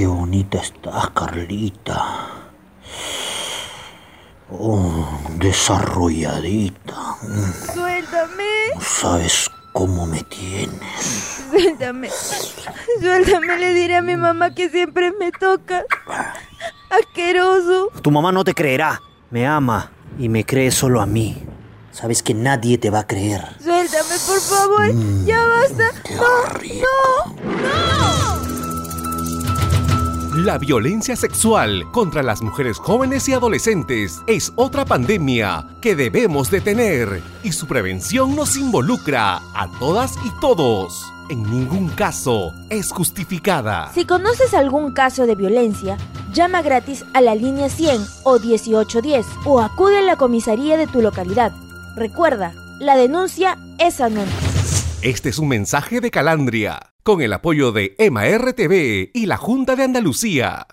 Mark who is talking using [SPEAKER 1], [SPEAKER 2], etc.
[SPEAKER 1] qué bonita estás, Carlita. Oh, desarrolladita.
[SPEAKER 2] Suéltame.
[SPEAKER 1] No sabes cómo me tienes.
[SPEAKER 2] Suéltame. Suéltame, le diré a mi mamá que siempre me toca. Asqueroso.
[SPEAKER 1] Tu mamá no te creerá. Me ama y me cree solo a mí. Sabes que nadie te va a creer.
[SPEAKER 2] Suéltame, por favor. ya basta. no,
[SPEAKER 3] La violencia sexual contra las mujeres jóvenes y adolescentes es otra pandemia que debemos detener y su prevención nos involucra a todas y todos. En ningún caso es justificada.
[SPEAKER 2] Si conoces algún caso de violencia, llama gratis a la línea 100 o 1810 o acude a la comisaría de tu localidad. Recuerda, la denuncia es anónima.
[SPEAKER 3] Este es un mensaje de Calandria, con el apoyo de EMA RTV y la Junta de Andalucía.